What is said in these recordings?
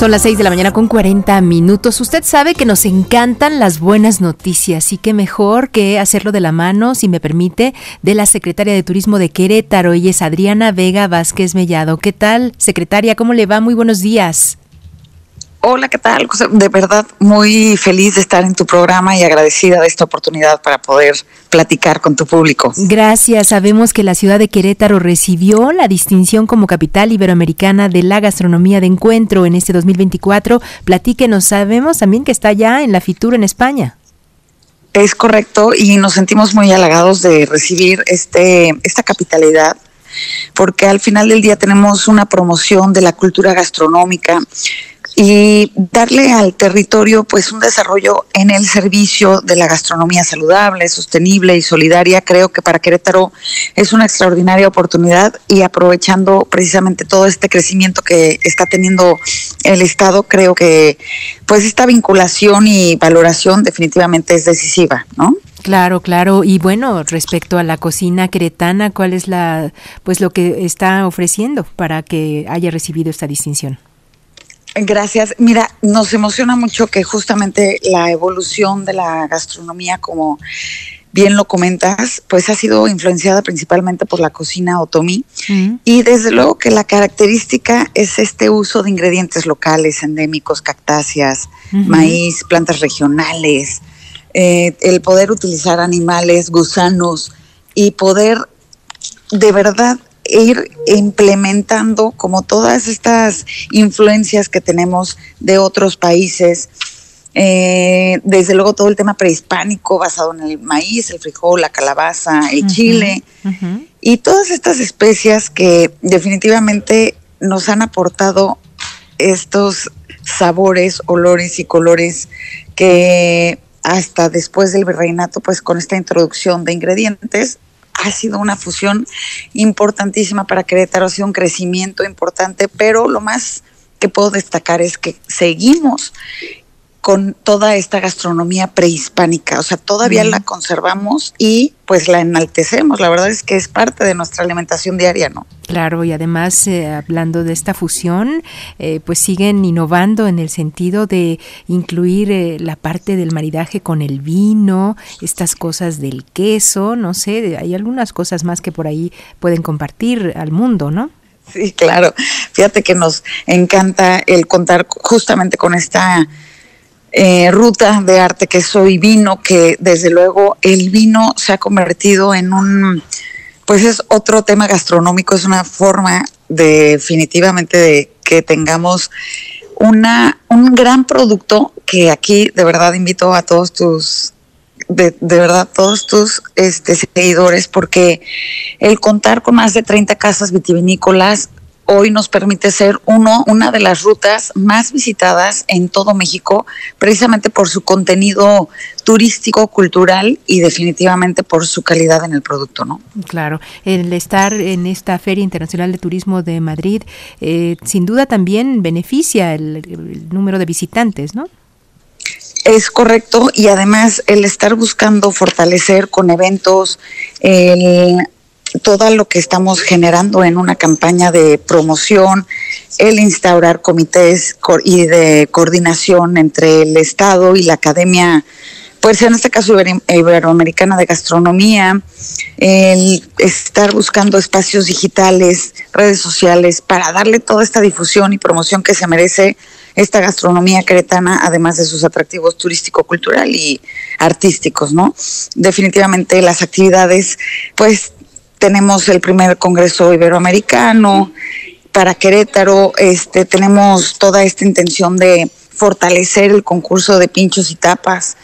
Son las 6 de la mañana con 40 minutos. Usted sabe que nos encantan las buenas noticias y qué mejor que hacerlo de la mano, si me permite, de la secretaria de Turismo de Querétaro. Ella es Adriana Vega Vázquez Mellado. ¿Qué tal, secretaria? ¿Cómo le va? Muy buenos días. Hola, ¿qué tal? De verdad, muy feliz de estar en tu programa y agradecida de esta oportunidad para poder platicar con tu público. Gracias. Sabemos que la ciudad de Querétaro recibió la distinción como capital iberoamericana de la gastronomía de encuentro en este 2024. Platíquenos, sabemos también que está ya en la Fitur en España. Es correcto y nos sentimos muy halagados de recibir este esta capitalidad porque al final del día tenemos una promoción de la cultura gastronómica y darle al territorio pues un desarrollo en el servicio de la gastronomía saludable, sostenible y solidaria. Creo que para Querétaro es una extraordinaria oportunidad y aprovechando precisamente todo este crecimiento que está teniendo el Estado, creo que pues esta vinculación y valoración definitivamente es decisiva, ¿no? Claro, claro. Y bueno, respecto a la cocina queretana, ¿cuál es la pues lo que está ofreciendo para que haya recibido esta distinción? Gracias. Mira, nos emociona mucho que justamente la evolución de la gastronomía, como bien lo comentas, pues ha sido influenciada principalmente por la cocina otomí. Y desde luego que la característica es este uso de ingredientes locales, endémicos, cactáceas, maíz, plantas regionales, eh, el poder utilizar animales, gusanos y poder de verdad ir implementando como todas estas influencias que tenemos de otros países. Eh, desde luego todo el tema prehispánico basado en el maíz, el frijol, la calabaza, el chile y todas estas especias que definitivamente nos han aportado estos sabores, olores y colores que hasta después del virreinato, pues con esta introducción de ingredientes, ha sido una fusión importantísima para Querétaro, ha sido un crecimiento importante, pero lo más que puedo destacar es que seguimos con toda esta gastronomía prehispánica, o sea, todavía la conservamos y pues la enaltecemos, la verdad es que es parte de nuestra alimentación diaria, ¿no? Claro, y además eh, hablando de esta fusión, eh, pues siguen innovando en el sentido de incluir eh, la parte del maridaje con el vino, estas cosas del queso, no sé, hay algunas cosas más que por ahí pueden compartir al mundo, ¿no? Sí, claro. Fíjate que nos encanta el contar justamente con esta eh, ruta de arte que soy vino, que desde luego el vino se ha convertido en un, pues es otro tema gastronómico, es una forma definitivamente de que tengamos una, un gran producto que aquí de verdad invito a todos tus de, de, verdad todos tus este, seguidores porque el contar con más de 30 casas vitivinícolas hoy nos permite ser uno, una de las rutas más visitadas en todo México, precisamente por su contenido turístico, cultural y definitivamente por su calidad en el producto, ¿no? Claro, el estar en esta Feria Internacional de Turismo de Madrid, eh, sin duda también beneficia el, el número de visitantes, ¿no? Es correcto y además el estar buscando fortalecer con eventos el todo lo que estamos generando en una campaña de promoción, el instaurar comités y de coordinación entre el Estado y la Academia, pues en este caso Iberoamericana de Gastronomía, el estar buscando espacios digitales, redes sociales, para darle toda esta difusión y promoción que se merece esta gastronomía cretana, además de sus atractivos turístico-cultural y artísticos, ¿no? Definitivamente las actividades, pues tenemos el primer Congreso Iberoamericano para Querétaro, este, tenemos toda esta intención de fortalecer el concurso de pinchos y tapas,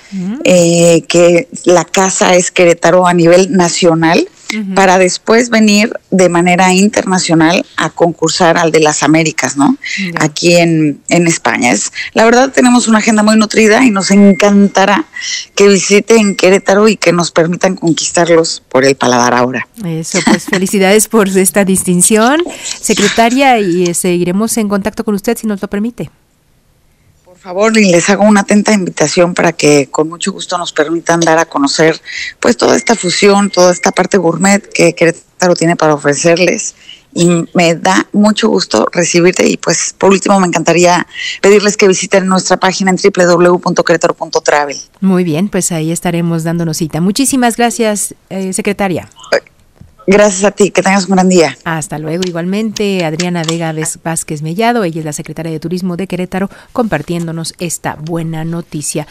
eh, que la casa es Querétaro a nivel nacional para después venir de manera internacional a concursar al de las Américas, ¿no? Aquí en, en España. Es, la verdad tenemos una agenda muy nutrida y nos encantará que visiten Querétaro y que nos permitan conquistarlos por el paladar ahora. Eso, pues felicidades por esta distinción, secretaria, y eh, seguiremos en contacto con usted si nos lo permite favor, y les hago una atenta invitación para que con mucho gusto nos permitan dar a conocer pues toda esta fusión, toda esta parte gourmet que Querétaro tiene para ofrecerles y me da mucho gusto recibirte y pues por último me encantaría pedirles que visiten nuestra página en www.querétaro.travel. Muy bien, pues ahí estaremos dándonos cita. Muchísimas gracias, eh, secretaria. Gracias a ti, que tengas un gran día. Hasta luego. Igualmente, Adriana Vega Vázquez Mellado, ella es la secretaria de Turismo de Querétaro, compartiéndonos esta buena noticia.